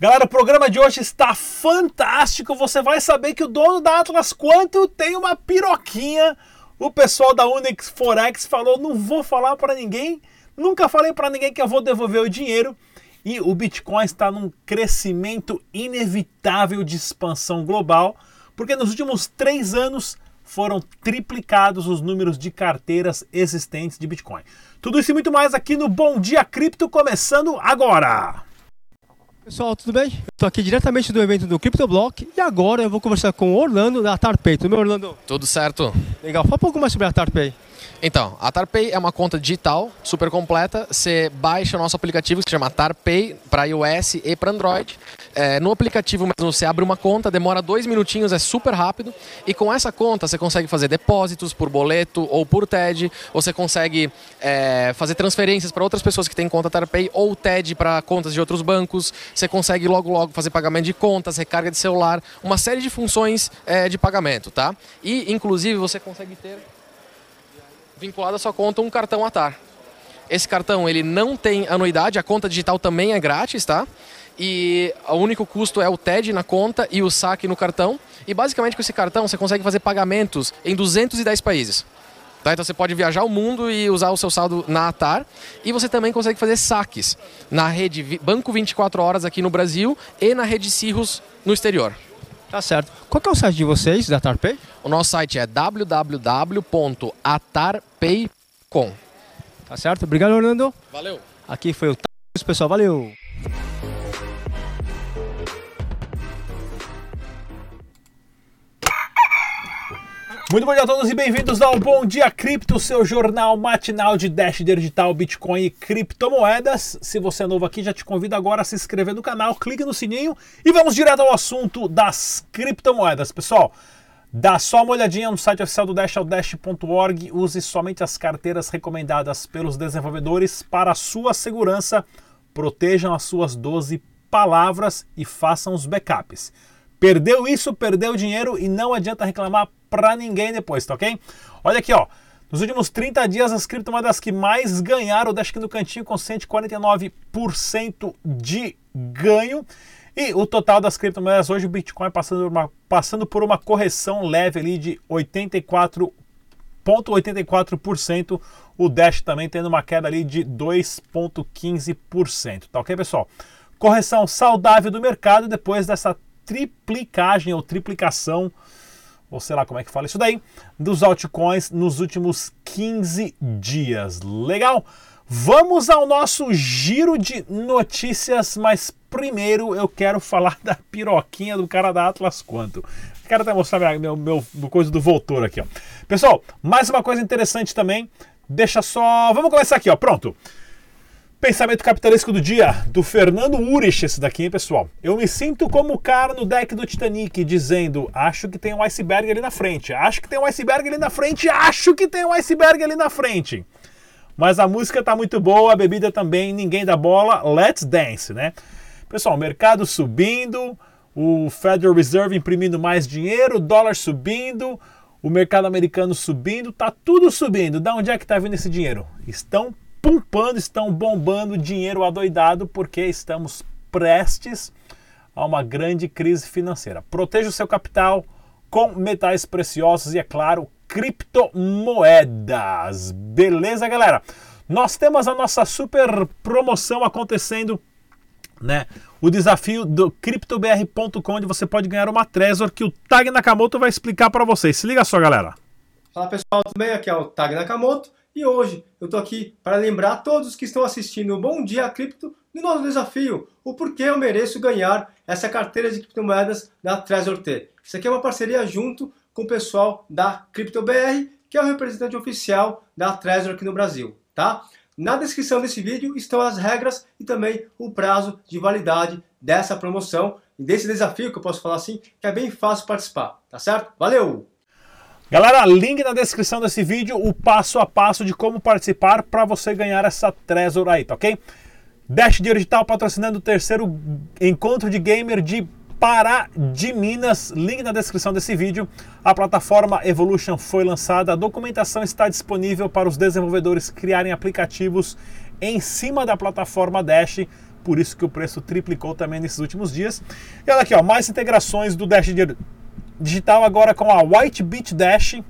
Galera, o programa de hoje está fantástico. Você vai saber que o dono da Atlas Quanto tem uma piroquinha. O pessoal da Unix Forex falou: "Não vou falar para ninguém, nunca falei para ninguém que eu vou devolver o dinheiro". E o Bitcoin está num crescimento inevitável de expansão global, porque nos últimos três anos foram triplicados os números de carteiras existentes de Bitcoin. Tudo isso e muito mais aqui no Bom Dia Cripto, começando agora! Pessoal, tudo bem? Estou aqui diretamente do evento do CryptoBlock e agora eu vou conversar com o Orlando da Tarpay. Tudo bem, Orlando? Tudo certo. Legal. Fala um pouco mais sobre a Tarpay. Então, a Tarpay é uma conta digital super completa. Você baixa o nosso aplicativo que se chama Tarpay para iOS e para Android. É, no aplicativo mesmo você abre uma conta, demora dois minutinhos, é super rápido. E com essa conta você consegue fazer depósitos por boleto ou por TED. Você consegue é, fazer transferências para outras pessoas que têm conta Tarpay ou TED para contas de outros bancos. Você consegue logo logo fazer pagamento de contas, recarga de celular, uma série de funções é, de pagamento, tá? E inclusive você consegue ter vinculado à sua conta um cartão ATAR. Esse cartão ele não tem anuidade, a conta digital também é grátis, tá? E o único custo é o TED na conta e o saque no cartão. E basicamente com esse cartão você consegue fazer pagamentos em 210 países. Tá? Então você pode viajar o mundo e usar o seu saldo na ATAR. E você também consegue fazer saques na rede Banco 24 Horas aqui no Brasil e na rede Cirrus no exterior. Tá certo. Qual é o site de vocês, da AtarPay? O nosso site é www.atarpay.com. Tá certo? Obrigado, Orlando. Valeu. Aqui foi o pessoal. Valeu. Muito bom dia a todos e bem-vindos ao Bom Dia Cripto, seu jornal matinal de Dash Digital, Bitcoin e criptomoedas. Se você é novo aqui, já te convido agora a se inscrever no canal, clique no sininho e vamos direto ao assunto das criptomoedas. Pessoal, dá só uma olhadinha no site oficial do Dash, dash.org. Use somente as carteiras recomendadas pelos desenvolvedores para a sua segurança. Protejam as suas 12 palavras e façam os backups. Perdeu isso, perdeu dinheiro e não adianta reclamar para ninguém depois, tá ok? Olha aqui, ó. Nos últimos 30 dias, as criptomoedas que mais ganharam, deixa aqui no cantinho com 149% de ganho. E o total das criptomoedas hoje, o Bitcoin passando uma, passando por uma correção leve ali de 84,84%. O Dash também tendo uma queda ali de 2,15%. Tá ok, pessoal? Correção saudável do mercado depois dessa triplicagem ou triplicação, ou sei lá como é que fala isso daí, dos altcoins nos últimos 15 dias. Legal? Vamos ao nosso giro de notícias, mas primeiro eu quero falar da piroquinha do cara da Atlas Quanto. Quero até mostrar meu, meu, meu coisa do Voltor aqui, ó. Pessoal, mais uma coisa interessante também. Deixa só. Vamos começar aqui, ó. Pronto. Pensamento capitalístico do dia, do Fernando Urich, esse daqui, hein, pessoal? Eu me sinto como o cara no deck do Titanic, dizendo: acho que tem um iceberg ali na frente, acho que tem um iceberg ali na frente, acho que tem um iceberg ali na frente. Mas a música tá muito boa, a bebida também, ninguém dá bola, let's dance, né? Pessoal, mercado subindo, o Federal Reserve imprimindo mais dinheiro, o dólar subindo, o mercado americano subindo, tá tudo subindo. Da onde é que tá vindo esse dinheiro? Estão pumpando, estão bombando dinheiro adoidado porque estamos prestes a uma grande crise financeira. Proteja o seu capital com metais preciosos e, é claro, criptomoedas. Beleza, galera? Nós temos a nossa super promoção acontecendo, né? O desafio do CryptoBR.com, onde você pode ganhar uma Trezor que o Tag Nakamoto vai explicar para vocês. Se liga só, galera. Fala pessoal, tudo bem? Aqui é o Tag Nakamoto e hoje eu estou aqui para lembrar a todos que estão assistindo o Bom Dia Cripto do nosso desafio, o porquê eu mereço ganhar essa carteira de criptomoedas da Trezor T. Isso aqui é uma parceria junto com o pessoal da CryptoBR, que é o representante oficial da Trezor aqui no Brasil, tá? Na descrição desse vídeo estão as regras e também o prazo de validade dessa promoção e desse desafio, que eu posso falar assim, que é bem fácil participar, tá certo? Valeu! Galera, link na descrição desse vídeo, o passo a passo de como participar para você ganhar essa Trezor aí, tá ok? Dash Digital patrocinando o terceiro encontro de gamer de Pará de Minas, link na descrição desse vídeo. A plataforma Evolution foi lançada, a documentação está disponível para os desenvolvedores criarem aplicativos em cima da plataforma Dash por isso que o preço triplicou também nesses últimos dias. E olha aqui, ó, mais integrações do Dash Digital agora com a White Dash,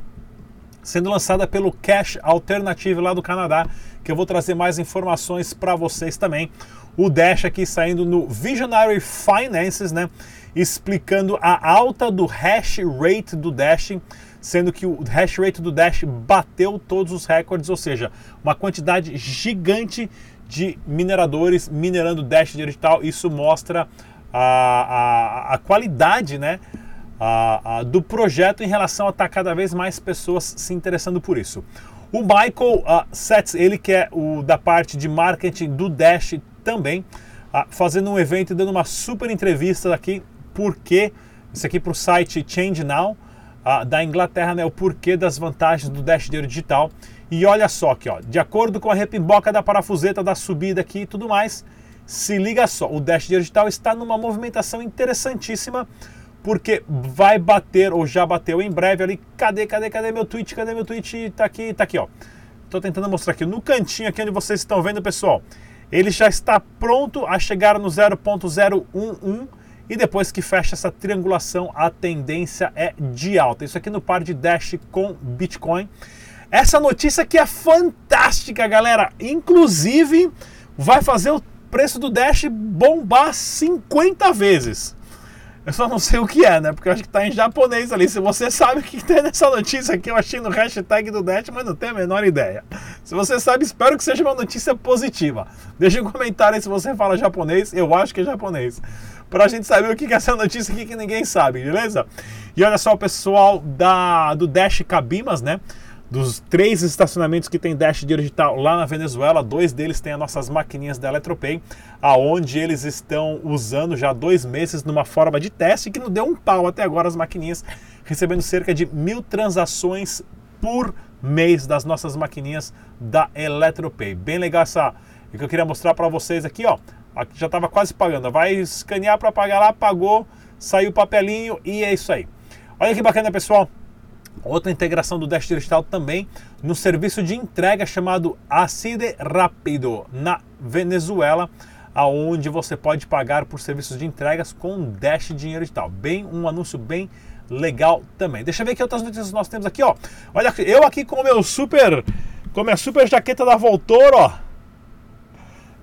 sendo lançada pelo Cash Alternative lá do Canadá, que eu vou trazer mais informações para vocês também. O Dash aqui saindo no Visionary Finances, né? Explicando a alta do hash rate do Dash, sendo que o hash rate do Dash bateu todos os recordes, ou seja, uma quantidade gigante de mineradores minerando Dash digital. Isso mostra a, a, a qualidade, né? Do projeto em relação a estar tá cada vez mais pessoas se interessando por isso. O Michael uh, Setz, ele que é o da parte de marketing do Dash também, uh, fazendo um evento e dando uma super entrevista aqui, porque, isso aqui para o site Change Now, uh, da Inglaterra, né, o porquê das vantagens do Dash Dinheiro Digital. E olha só aqui, ó, de acordo com a repimboca da parafuseta da subida aqui e tudo mais, se liga só, o Dash Digital está numa movimentação interessantíssima, porque vai bater ou já bateu em breve ali. Cadê, cadê, cadê meu tweet? Cadê meu tweet? Tá aqui, tá aqui, ó. Tô tentando mostrar aqui no cantinho aqui onde vocês estão vendo, pessoal. Ele já está pronto a chegar no 0.011 e depois que fecha essa triangulação, a tendência é de alta. Isso aqui no par de Dash com Bitcoin. Essa notícia aqui é fantástica, galera. Inclusive, vai fazer o preço do Dash bombar 50 vezes. Eu só não sei o que é, né? Porque eu acho que tá em japonês ali. Se você sabe o que tem nessa notícia aqui, eu achei no hashtag do Dash, mas não tenho a menor ideia. Se você sabe, espero que seja uma notícia positiva. Deixa um comentário aí se você fala japonês. Eu acho que é japonês. Pra gente saber o que é essa notícia aqui que ninguém sabe, beleza? E olha só, o pessoal da, do Dash Cabimas, né? Dos três estacionamentos que tem Dash digital lá na Venezuela, dois deles têm as nossas maquininhas da Eletropay, aonde eles estão usando já dois meses numa forma de teste que não deu um pau até agora as maquininhas, recebendo cerca de mil transações por mês das nossas maquininhas da Eletropay. Bem legal essa que eu queria mostrar para vocês aqui, ó. Aqui já estava quase pagando. Vai escanear para pagar lá, pagou, saiu o papelinho e é isso aí. Olha que bacana, pessoal. Outra integração do Dash Digital também no serviço de entrega chamado Acide Rápido na Venezuela, aonde você pode pagar por serviços de entregas com Dash Dinheiro Digital. Bem, um anúncio bem legal também. Deixa eu ver que outras notícias nós temos aqui, ó. Olha, eu aqui com o meu super, com a minha super jaqueta da Voltor, ó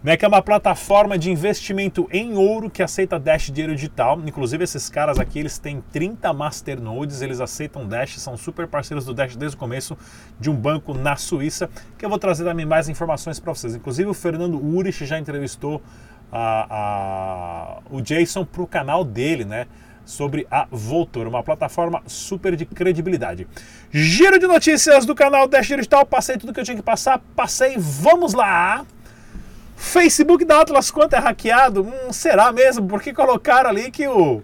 né, que é uma plataforma de investimento em ouro que aceita Dash dinheiro digital. Inclusive esses caras aqui, eles têm 30 masternodes, eles aceitam Dash, são super parceiros do Dash desde o começo de um banco na Suíça, que eu vou trazer também mais informações para vocês. Inclusive o Fernando Urich já entrevistou a, a, o Jason para o canal dele, né? Sobre a Voltor, uma plataforma super de credibilidade. Giro de notícias do canal Dash Digital. Passei tudo que eu tinha que passar, passei. Vamos lá! Facebook da Atlas Quanto é hackeado? Hum, será mesmo? Porque colocaram ali que o,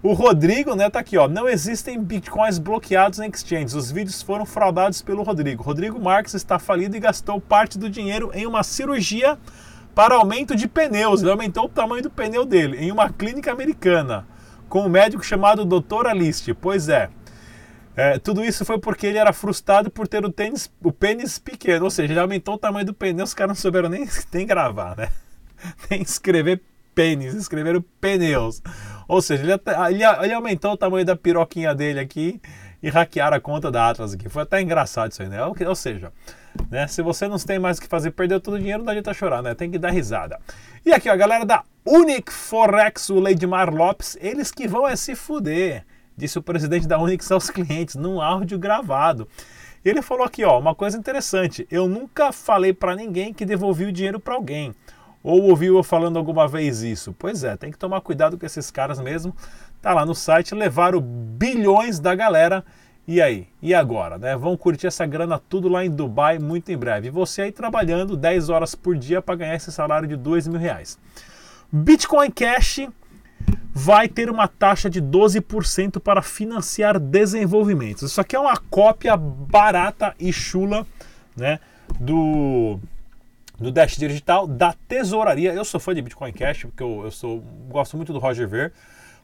o Rodrigo, né, tá aqui, ó. Não existem bitcoins bloqueados em exchanges. Os vídeos foram fraudados pelo Rodrigo. Rodrigo Marques está falido e gastou parte do dinheiro em uma cirurgia para aumento de pneus. Ele aumentou o tamanho do pneu dele em uma clínica americana com um médico chamado Dr. Aliste. Pois é. É, tudo isso foi porque ele era frustrado por ter o, tênis, o pênis pequeno, ou seja, ele aumentou o tamanho do pneu, os caras não souberam nem, nem gravar, né? Nem escrever pênis, escreveram pneus. Ou seja, ele, ele, ele, aumentou o tamanho da piroquinha dele aqui e hackearam a conta da Atlas aqui. Foi até engraçado isso aí, né? Ou, ou seja, né, se você não tem mais o que fazer, perdeu todo o dinheiro, não adianta chorar, né? Tem que dar risada. E aqui, ó, a galera da Unic Forex, o Leidmar Lopes, eles que vão é se fuder disse o presidente da Unix aos clientes num áudio gravado. Ele falou aqui, ó, uma coisa interessante. Eu nunca falei para ninguém que devolvi o dinheiro para alguém. Ou ouviu eu falando alguma vez isso? Pois é, tem que tomar cuidado com esses caras mesmo. Tá lá no site, levaram bilhões da galera. E aí? E agora? Né? Vão curtir essa grana tudo lá em Dubai muito em breve. E você aí trabalhando 10 horas por dia para ganhar esse salário de 2 mil reais. Bitcoin Cash vai ter uma taxa de 12% para financiar desenvolvimentos. Isso aqui é uma cópia barata e chula né, do, do Dash Digital, da tesouraria. Eu sou fã de Bitcoin Cash, porque eu, eu sou, gosto muito do Roger Ver.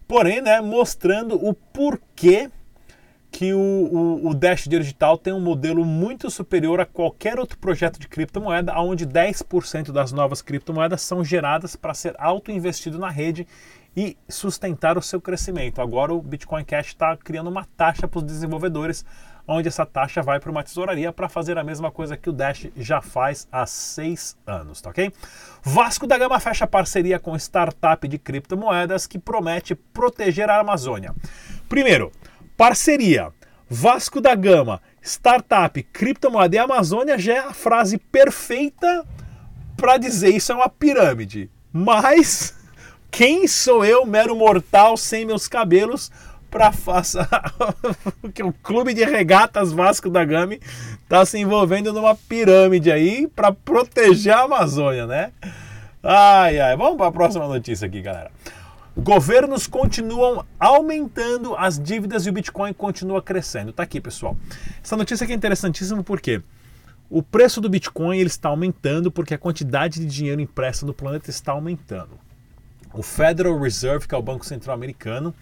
Porém, né, mostrando o porquê que o, o, o, Dash Digital tem um modelo muito superior a qualquer outro projeto de criptomoeda, onde 10% das novas criptomoedas são geradas para ser auto-investido na rede e sustentar o seu crescimento. Agora o Bitcoin Cash está criando uma taxa para os desenvolvedores, onde essa taxa vai para uma tesouraria para fazer a mesma coisa que o Dash já faz há seis anos, tá ok? Vasco da Gama fecha parceria com startup de criptomoedas que promete proteger a Amazônia. Primeiro, Parceria. Vasco da Gama, startup, criptomoeda e Amazônia já é a frase perfeita para dizer isso é uma pirâmide. Mas quem sou eu, mero mortal, sem meus cabelos, para fazer que o clube de regatas Vasco da Gama está se envolvendo numa pirâmide aí para proteger a Amazônia, né? Ai, ai, vamos para a próxima notícia aqui, galera. Governos continuam aumentando as dívidas e o Bitcoin continua crescendo. Tá aqui, pessoal. Essa notícia aqui é interessantíssima porque o preço do Bitcoin ele está aumentando porque a quantidade de dinheiro impresso no planeta está aumentando. O Federal Reserve, que é o Banco Central Americano,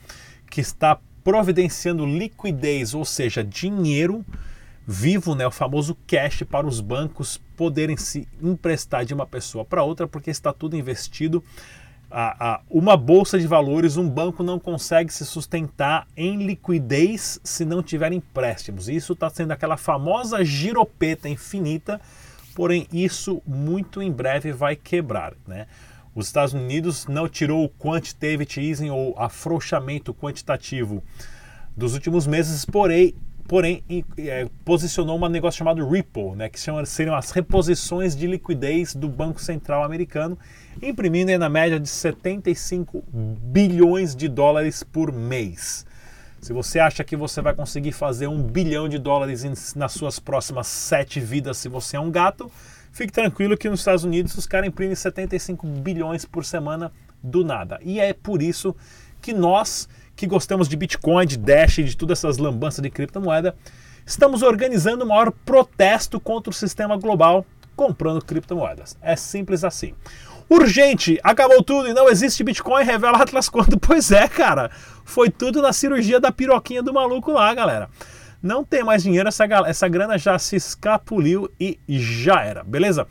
que está providenciando liquidez, ou seja, dinheiro vivo, né, o famoso cash para os bancos poderem se emprestar de uma pessoa para outra, porque está tudo investido a, a, uma bolsa de valores, um banco não consegue se sustentar em liquidez se não tiver empréstimos. Isso está sendo aquela famosa giropeta infinita, porém isso muito em breve vai quebrar. Né? Os Estados Unidos não tirou o quantitative easing ou afrouxamento quantitativo dos últimos meses, porém porém é, posicionou um negócio chamado Ripple, né, que chama, seriam as reposições de liquidez do Banco Central americano, imprimindo na média de 75 bilhões de dólares por mês. Se você acha que você vai conseguir fazer um bilhão de dólares nas suas próximas sete vidas se você é um gato, fique tranquilo que nos Estados Unidos os caras imprimem 75 bilhões por semana do nada. E é por isso que nós que gostamos de Bitcoin, de Dash e de todas essas lambanças de criptomoeda, estamos organizando o maior protesto contra o sistema global comprando criptomoedas. É simples assim. Urgente, acabou tudo e não existe Bitcoin, revela Atlas quando. Pois é, cara. Foi tudo na cirurgia da piroquinha do maluco lá, galera. Não tem mais dinheiro, essa, essa grana já se escapuliu e já era, beleza?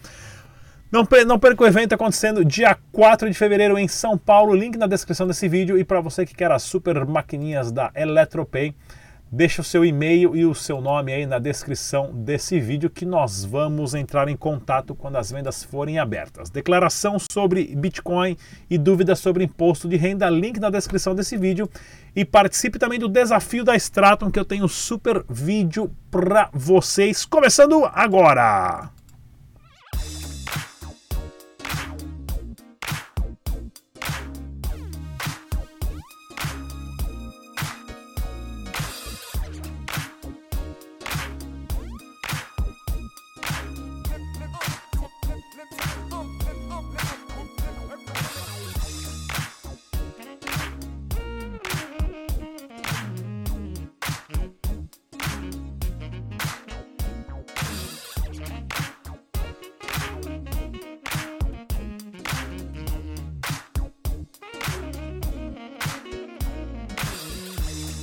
Não, não perca o evento acontecendo dia 4 de fevereiro em São Paulo. Link na descrição desse vídeo. E para você que quer as super maquininhas da Eletropay, deixa o seu e-mail e o seu nome aí na descrição desse vídeo que nós vamos entrar em contato quando as vendas forem abertas. Declaração sobre Bitcoin e dúvidas sobre imposto de renda, link na descrição desse vídeo. E participe também do desafio da Stratum que eu tenho super vídeo para vocês, começando agora!